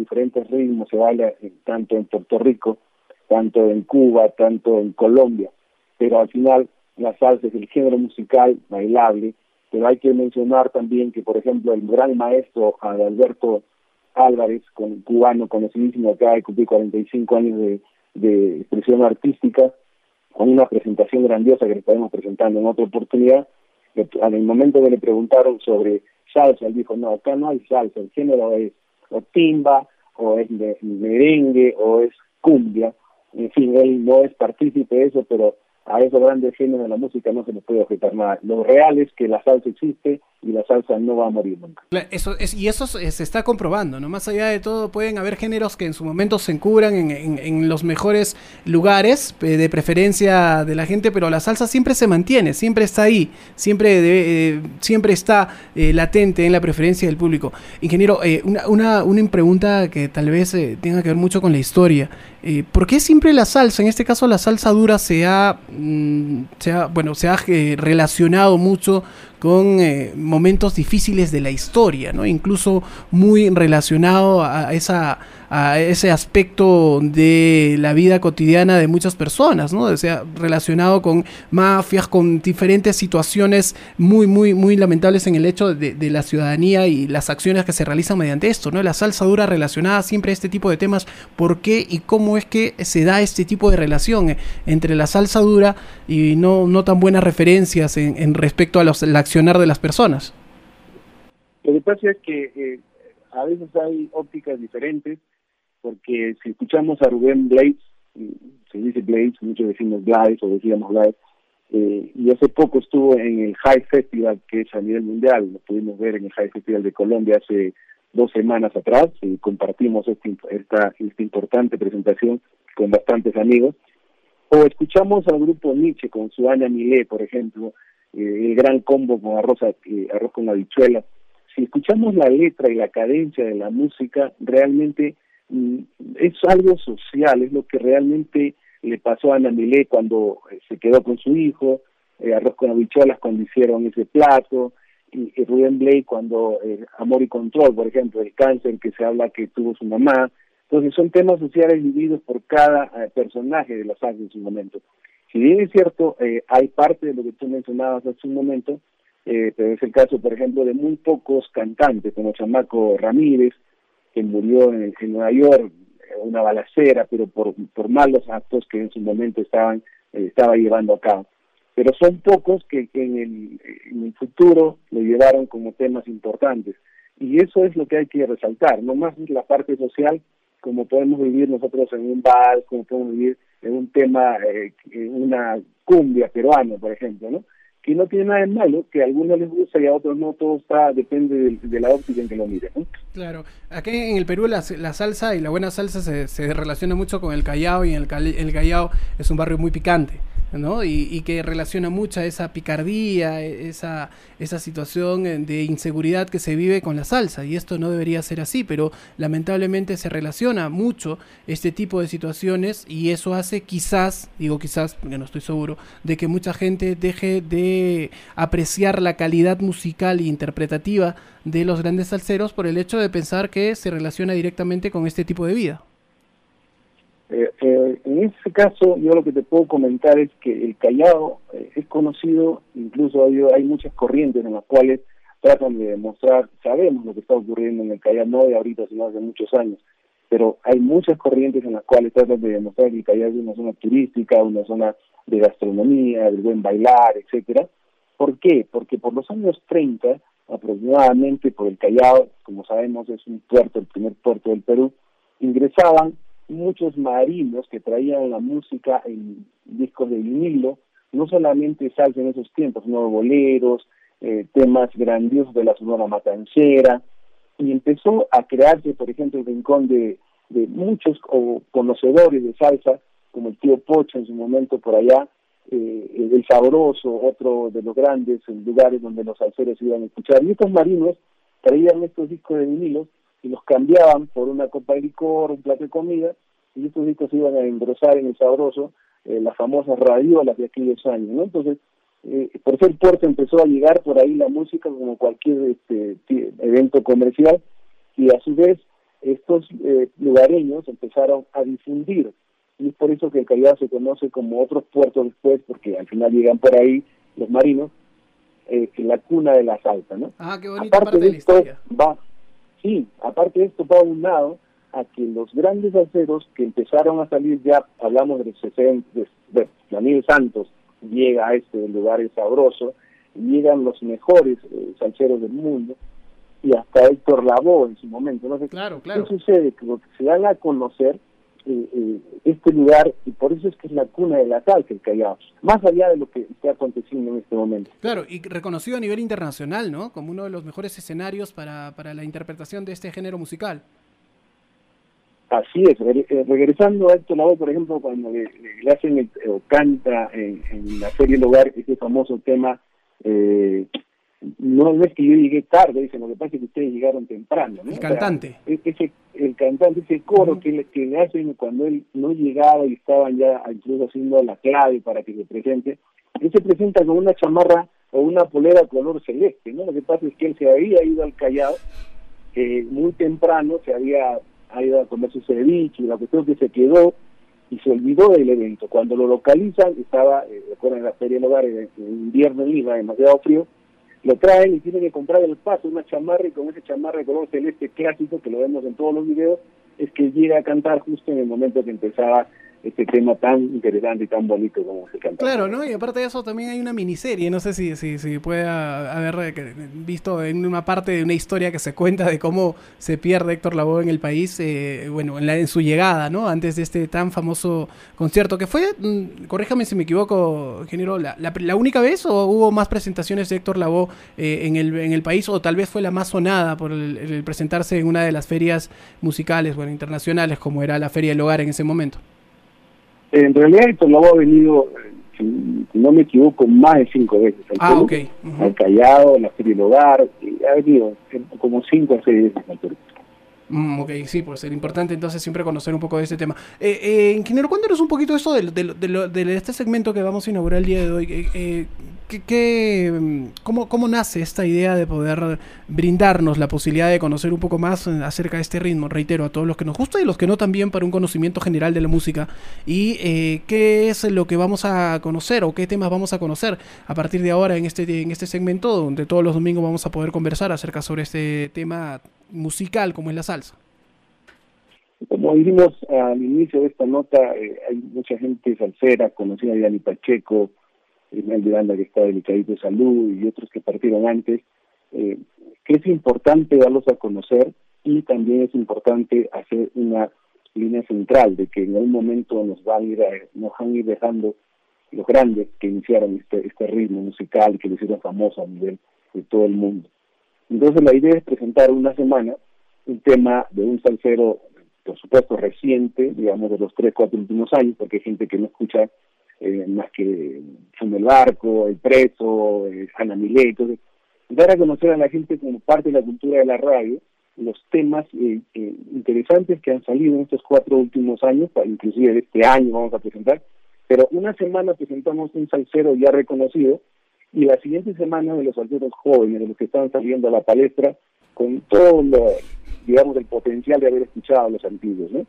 diferentes ritmos se baila tanto en Puerto Rico, tanto en Cuba, tanto en Colombia, pero al final la salsa es el género musical bailable, pero hay que mencionar también que, por ejemplo, el gran maestro Alberto Álvarez, cubano conocidísimo, acaba de cumplir 45 años de, de expresión artística, con una presentación grandiosa que le estaremos presentando en otra oportunidad, en el momento que le preguntaron sobre salsa, él dijo, no, acá no hay salsa, el género es o timba, o es merengue, o es cumbia, en fin, él no es partícipe de eso, pero a esos grandes géneros de la música no se le puede objetar nada. Lo real es que la salsa existe y la salsa no va a morir nunca. Eso es, y eso se está comprobando, ¿no? Más allá de todo, pueden haber géneros que en su momento se encubran en, en, los mejores lugares eh, de preferencia de la gente, pero la salsa siempre se mantiene, siempre está ahí, siempre, eh, siempre está eh, latente en la preferencia del público. Ingeniero, una, una, una, pregunta que tal vez tenga que ver mucho con la historia. ¿Por qué siempre la salsa, en este caso la salsa dura, se ha, mm, se ha bueno, se ha relacionado mucho con eh, momentos difíciles de la historia, ¿no? Incluso muy relacionado a esa a ese aspecto de la vida cotidiana de muchas personas, ¿no? O sea, relacionado con mafias, con diferentes situaciones muy, muy, muy lamentables en el hecho de, de, la ciudadanía y las acciones que se realizan mediante esto, ¿no? La salsa dura relacionada siempre a este tipo de temas, ¿por qué y cómo es que se da este tipo de relación entre la salsa dura y no, no tan buenas referencias en, respecto a los, el accionar de las personas? Lo que pasa es que eh, a veces hay ópticas diferentes porque si escuchamos a Rubén Blades, se dice Blades, muchos decimos Blades o decíamos Blades, eh, y hace poco estuvo en el High Festival, que es a nivel mundial, lo pudimos ver en el High Festival de Colombia hace dos semanas atrás, y compartimos este, esta, esta importante presentación con bastantes amigos, o escuchamos al grupo Nietzsche con su Ana Milé, por ejemplo, el gran combo con arroz, eh, arroz con habichuela. Si escuchamos la letra y la cadencia de la música, realmente es algo social, es lo que realmente le pasó a Ana Milé cuando eh, se quedó con su hijo, eh, Arroz con habichuelas cuando hicieron ese plato, y, Rubén Blake cuando eh, Amor y Control, por ejemplo, el cáncer que se habla que tuvo su mamá. Entonces son temas sociales vividos por cada personaje de los años en su momento. Si bien es cierto, hay parte de lo que tú mencionabas hace un momento, pero es el caso, por ejemplo, de muy pocos cantantes, como Chamaco Ramírez, que murió en, Nueva York, una balacera, pero por, malos actos que en su momento estaban eh, estaba llevando a cabo. Pero son pocos que, en, el, en el futuro lo llevaron como temas importantes. Y eso es lo que hay que resaltar, no más la parte social, como podemos vivir nosotros en un bar, como podemos vivir en un tema, eh, una cumbia peruana, por ejemplo, ¿no? que no tiene nada de malo, que a algunos les gusta y a otros no, todo está, depende de, la óptica en que lo miren. Claro, aquí en el Perú la, la, salsa y la buena salsa se, se relaciona mucho con el Callao y el, el Callao es un barrio muy picante. ¿No? Y, que relaciona mucha esa picardía, esa, esa situación de inseguridad que se vive con la salsa. Y esto no debería ser así, pero lamentablemente se relaciona mucho este tipo de situaciones y eso hace quizás, digo quizás, porque no estoy seguro, de que mucha gente deje de apreciar la calidad musical e interpretativa de los grandes salseros por el hecho de pensar que se relaciona directamente con este tipo de vida. Eh, eh, en ese caso, yo lo que te puedo comentar es que el Callao eh, es conocido, incluso hay, muchas corrientes en las cuales tratan de demostrar, sabemos lo que está ocurriendo en el Callao, no de ahorita, sino hace muchos años, pero hay muchas corrientes en las cuales tratan de demostrar que el Callao es una zona turística, una zona de gastronomía, del buen bailar, etcétera. ¿Por qué? Porque por los años 30, aproximadamente, por el Callao, como sabemos, es un puerto, el primer puerto del Perú, ingresaban muchos marinos que traían la música en discos de vinilo, no solamente salsa en esos tiempos, sino boleros, eh, temas grandiosos de la Sonora Matancera, y empezó a crearse, por ejemplo, el rincón de, muchos conocedores de salsa, como el tío Pocho en su momento por allá, eh, el Sabroso, otro de los grandes lugares donde los salseros iban a escuchar. Y estos marinos traían estos discos de vinilos y los cambiaban por una copa de licor, un plato de comida, y estos discos iban a engrosar en el sabroso eh, las famosas radiolas de aquellos años, ¿no? Entonces, eh, por ser puerto empezó a llegar por ahí la música como cualquier este, evento comercial y a su vez estos eh, lugareños empezaron a difundir y es por eso que el Callao se conoce como otros puertos después, porque al final llegan por ahí los marinos, eh, la cuna de la salsa, ¿no? Ah, qué bonita aparte parte de, esto, Va, sí, aparte de esto va lado a que los grandes aceros que empezaron a salir ya, hablamos de los 60, de, Daniel Santos llega a este lugar sabroso, llegan los mejores eh, salseros del mundo, y hasta Héctor Lavoe en su momento. ¿no? Claro, claro. ¿Qué sucede? Que se dan a conocer este lugar y por eso es que es la cuna de la salsa el Callao, más allá de lo que está aconteciendo en este momento. Claro, y reconocido a nivel internacional, ¿no? Como uno de los mejores escenarios para, para la interpretación de este género musical. Así es, eh, regresando a Héctor Lavoe, por ejemplo, cuando le, hacen el, o canta en, la serie El Hogar ese famoso tema eh, no, es que yo llegué tarde, dice, lo que pasa es que ustedes llegaron temprano. El cantante. E-, ese, el cantante, ese coro que, le, que le hacen cuando él no llegaba y estaban ya incluso haciendo la clave para que se presente, él se presenta con una chamarra o una polera color celeste, ¿no? Lo que pasa es que él se había ido al Callao eh, muy temprano, se había ido a comer su ceviche y la cuestión que se quedó y se olvidó del evento. Cuando lo localizan, estaba, eh, recuerden la feria del hogar, en invierno en Lima, demasiado frío, lo traen y tienen que comprar el paso, una chamarra, y con ese chamarra de color celeste clásico, que lo vemos en todos los videos, es que llega a cantar justo en el momento que empezaba este tema tan interesante y tan bonito como se canta. Claro, ¿no? Y aparte de eso también hay una miniserie, no sé si, si, si puede haber eh, visto en una parte de una historia que se cuenta de cómo se pierde Héctor Lavoe en el país, eh, bueno, en, la, en su llegada, ¿no? Antes de este tan famoso concierto, que fue, mm, corríjame si me equivoco, ingeniero, la, la, única vez o hubo más presentaciones de Héctor Lavoe eh, en, el, en el país o tal vez fue la más sonada por el presentarse en una de las ferias musicales, bueno, internacionales, como era la Feria del Hogar en ese momento? En realidad esto lo ha venido, si no me equivoco, más de cinco veces al, ah, Perú, al Callao, la Feria del Hogar, ha venido como cinco o seis veces al Perú. Mm, ok, sí, pues ser importante entonces siempre conocer un poco de este tema. Eh, eh, ingeniero, cuéntanos un poquito eso de, de, de, este segmento que vamos a inaugurar el día de hoy. Eh, eh ¿qué, mm, cómo, ¿Cómo nace esta idea de poder brindarnos la posibilidad de conocer un poco más acerca de este ritmo? Reitero, a todos los que nos gusta y los que no también para un conocimiento general de la música. ¿Y eh, qué es lo que vamos a conocer o qué temas vamos a conocer a partir de ahora en este, en este segmento donde todos los domingos vamos a poder conversar acerca sobre este tema musical como es la salsa? Como dijimos al inicio de esta nota, eh, hay mucha gente salsera, conocida a Dani Pacheco, Ismael Miranda que está delicadito de salud y otros que partieron antes, eh, que es importante darlos a conocer y también es importante hacer una línea central de que en algún momento nos van a ir, nos van a ir dejando los grandes que iniciaron este, este ritmo musical que lo hicieron famoso a nivel de todo el mundo. Entonces la idea es presentar una semana un tema de un salsero, por supuesto, reciente, digamos de los tres, cuatro últimos años, porque hay gente que no escucha eh, más que Fumo el Barco, El Preso, eh, Ana Milé, entonces dar a conocer a la gente como parte de la cultura de la radio los temas eh, eh, interesantes que han salido en estos cuatro últimos años, inclusive este año vamos a presentar, pero una semana presentamos un salsero ya reconocido y la siguiente semana de los salseros jóvenes, de los que están saliendo a la palestra, con todo lo, digamos, el potencial de haber escuchado a los antiguos, ¿no?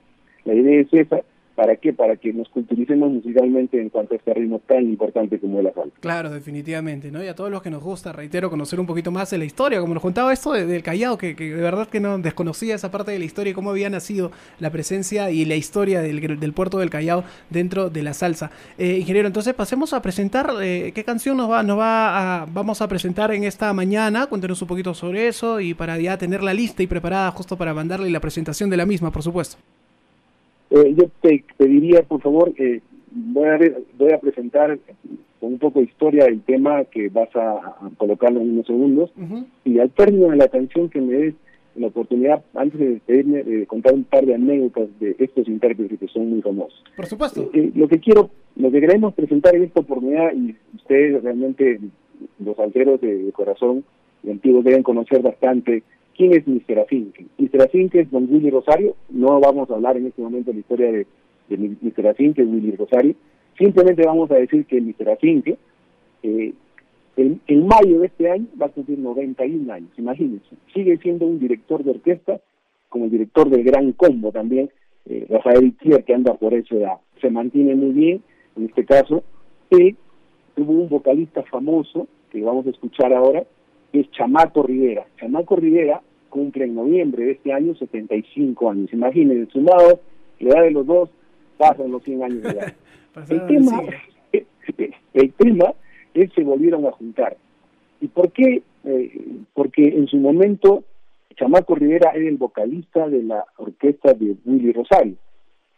La idea es esa, ¿Para qué? Para que nos culturicemos musicalmente en cuanto a este ritmo tan importante como el salsa. Claro, definitivamente, ¿no? Y a todos los que nos gusta, reitero, conocer un poquito más de la historia, como nos contaba esto del Callao, que, de verdad que no desconocía esa parte de la historia y cómo había nacido la presencia y la historia del, del puerto del Callao dentro de la salsa. Eh, ingeniero, entonces pasemos a presentar, eh, ¿qué canción nos va, nos va a, vamos a presentar en esta mañana? Cuéntenos un poquito sobre eso y para ya tener la lista y preparada justo para mandarle la presentación de la misma, por supuesto. Eh, yo te pediría, por favor, que voy, a, voy a presentar con un poco de historia el tema que vas a, colocarlo en unos segundos y al término de la canción que me des la oportunidad, antes de despedirme, de contar un par de anécdotas de estos intérpretes que son muy famosos. Por supuesto. Eh, eh, lo que quiero, lo que queremos presentar en esta oportunidad, y ustedes realmente, los alteros de, corazón y antiguos deben conocer bastante ¿Quién es Mr. Afinque? Mr. Afinque es don Willy Rosario, no vamos a hablar en este momento de la historia de, de Mr. Afinque, Willy Rosario, simplemente vamos a decir que Mr. Afinque, eh, en, mayo de este año va a cumplir 91 años, imagínense, sigue siendo un director de orquesta como el director del Gran Combo también, eh, Rafael Tier, que anda por esa edad. Se mantiene muy bien, en este caso, y tuvo un vocalista famoso, que vamos a escuchar ahora, es Chamaco Rivera. Chamaco Rivera cumple en noviembre de este año 75 años. Imagínense, sumado la edad de los dos, pasan los 100 años de edad. el, tema, el tema es se volvieron a juntar. ¿Y por qué? Eh, porque en su momento Chamaco Rivera era el vocalista de la orquesta de Willy Rosario.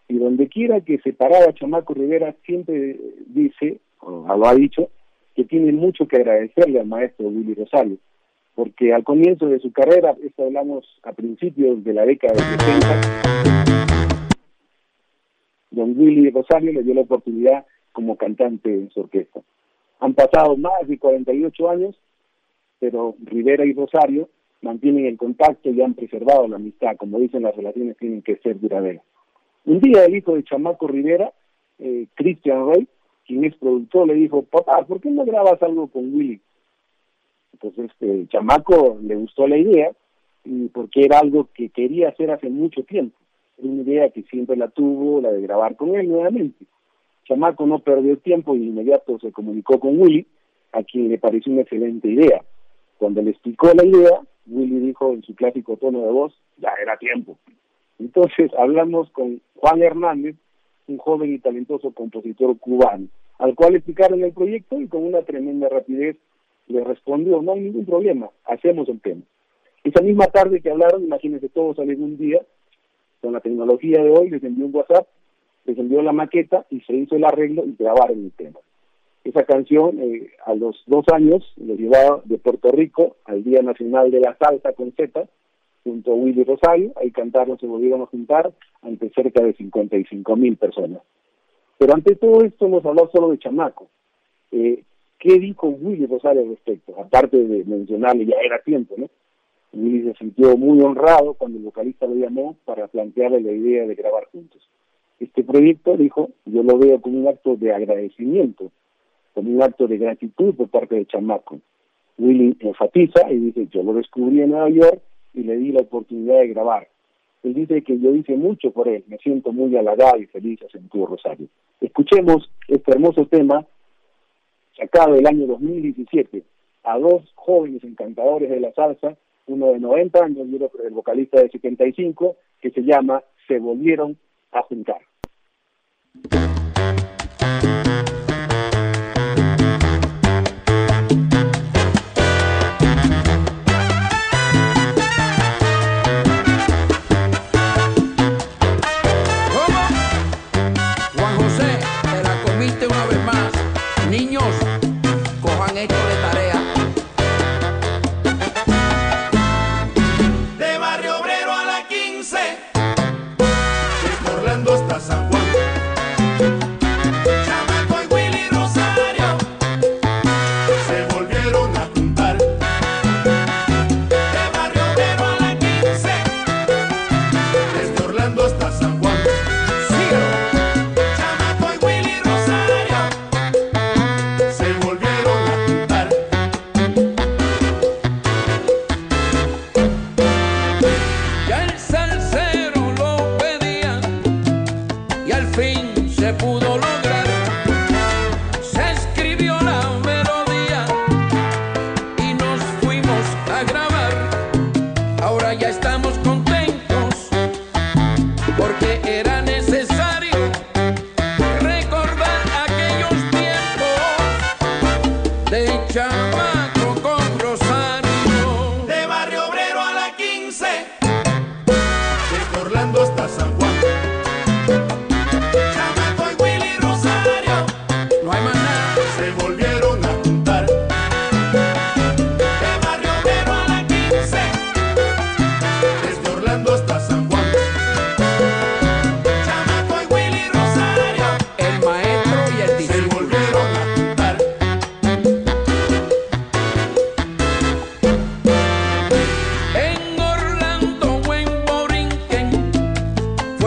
Y donde quiera que se paraba Chamaco Rivera siempre dice, o lo ha dicho, que tiene mucho que agradecerle al maestro Willy Rosario, porque al comienzo de su carrera, esto hablamos a principios de la década de 70, don Willy Rosario le dio la oportunidad como cantante en su orquesta. Han pasado más de 48 años, pero Rivera y Rosario mantienen el contacto y han preservado la amistad. Como dicen, las relaciones tienen que ser duraderas. Un día el hijo de Chamaco Rivera, eh, Christian Roy, quien es productor, le dijo, papá, ¿por qué no grabas algo con Willy? Entonces, este, Chamaco le gustó la idea, y porque era algo que quería hacer hace mucho tiempo. Una idea que siempre la tuvo, la de grabar con él nuevamente. Chamaco no perdió tiempo y de inmediato se comunicó con Willy, a quien le pareció una excelente idea. Cuando le explicó la idea, Willy dijo en su clásico tono de voz, ya era tiempo. Entonces hablamos con Juan Hernández, un joven y talentoso compositor cubano, al cual explicaron el proyecto y con una tremenda rapidez le respondió, no hay ningún problema, hacemos el tema. Esa misma tarde que hablaron, imagínense todos salen un día, con la tecnología de hoy, les envió un WhatsApp, les envió la maqueta y se hizo el arreglo y grabaron el tema. Esa canción eh, a los dos años lo llevaba de Puerto Rico al Día Nacional de la Salsa con Z, junto a Willy Rosario, ahí cantaron, se volvieron a juntar ante cerca de 55 mil personas. Pero ante todo esto hemos hablado solo de Chamaco. Eh, ¿Qué dijo Willy Rosario al respecto? Aparte de mencionarle, ya era tiempo, ¿no? Willy se sintió muy honrado cuando el vocalista lo llamó para plantearle la idea de grabar juntos. Este proyecto, dijo, yo lo veo como un acto de agradecimiento como un acto de gratitud por parte de Chamaco. Willy enfatiza y dice, yo lo descubrí en Nueva York y le di la oportunidad de grabar. Él dice que yo hice mucho por él, me siento muy halagado y feliz, tu Rosario. Escuchemos este hermoso tema, sacado el año 2017, a dos jóvenes encantadores de la salsa, uno de 90 años y otro el vocalista de 75, que se llama Se Volvieron a Juntar.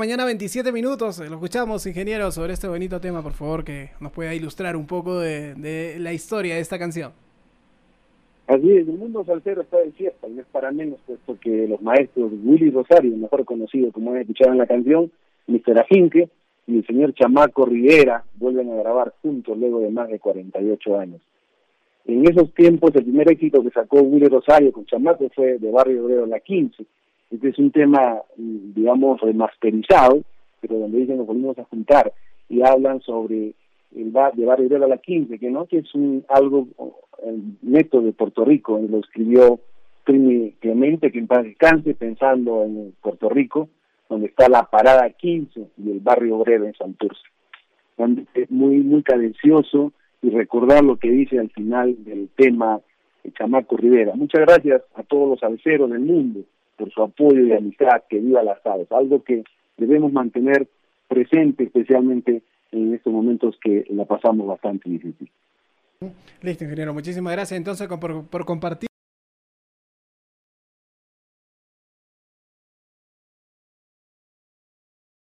mañana, 27 minutos. Lo escuchamos, ingeniero, sobre este bonito tema, por favor, que nos pueda ilustrar un poco de, de la historia de esta canción. Así es, el mundo salsero está de fiesta y no es para menos, puesto que los maestros Willy Rosario, mejor conocido como han escuchado en la canción, Mr. Afinque y el señor Chamaco Rivera vuelven a grabar juntos luego de más de 48 años. En esos tiempos, el primer éxito que sacó Willy Rosario con Chamaco fue de Barrio Obrero La 15. Este es un tema, digamos, remasterizado, pero donde dicen nos volvimos a juntar y hablan sobre el bar de Barrio Obrero La 15, que no que es un algo el neto de Puerto Rico, lo escribió Primi Clemente, que en paz descanse, pensando en Puerto Rico, donde está la parada 15 y el barrio obrero en Santurce. Muy, muy cadencioso y recordar lo que dice al final del tema de Chamaco Rivera. Muchas gracias a todos los alceros del mundo por su apoyo y amistad, que viva las aves, algo que debemos mantener presente especialmente en estos momentos que la pasamos bastante difícil. Listo, ingeniero. Muchísimas gracias entonces por, por compartir.